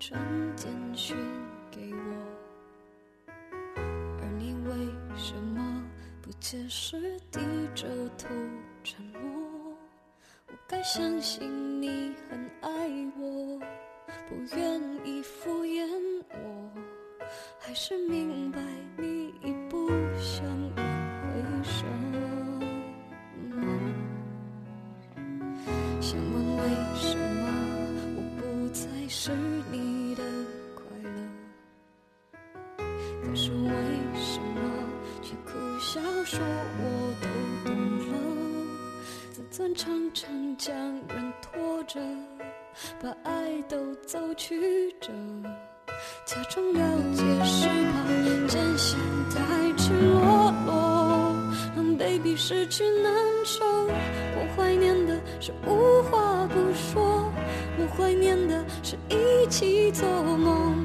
传简讯给我，而你为什么不解释低着头沉默？我该相信你很爱我，不愿意敷衍我，还是明白你已不想挽回什么？想问为什么我不再是你说我都懂了？自尊常常将人拖着，把爱都走曲折，假装了解是怕真相太赤裸裸，让 baby 失去难受。我怀念的是无话不说，我怀念的是一起做梦，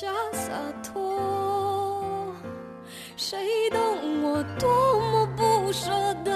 假洒脱。谁懂我多么不舍得，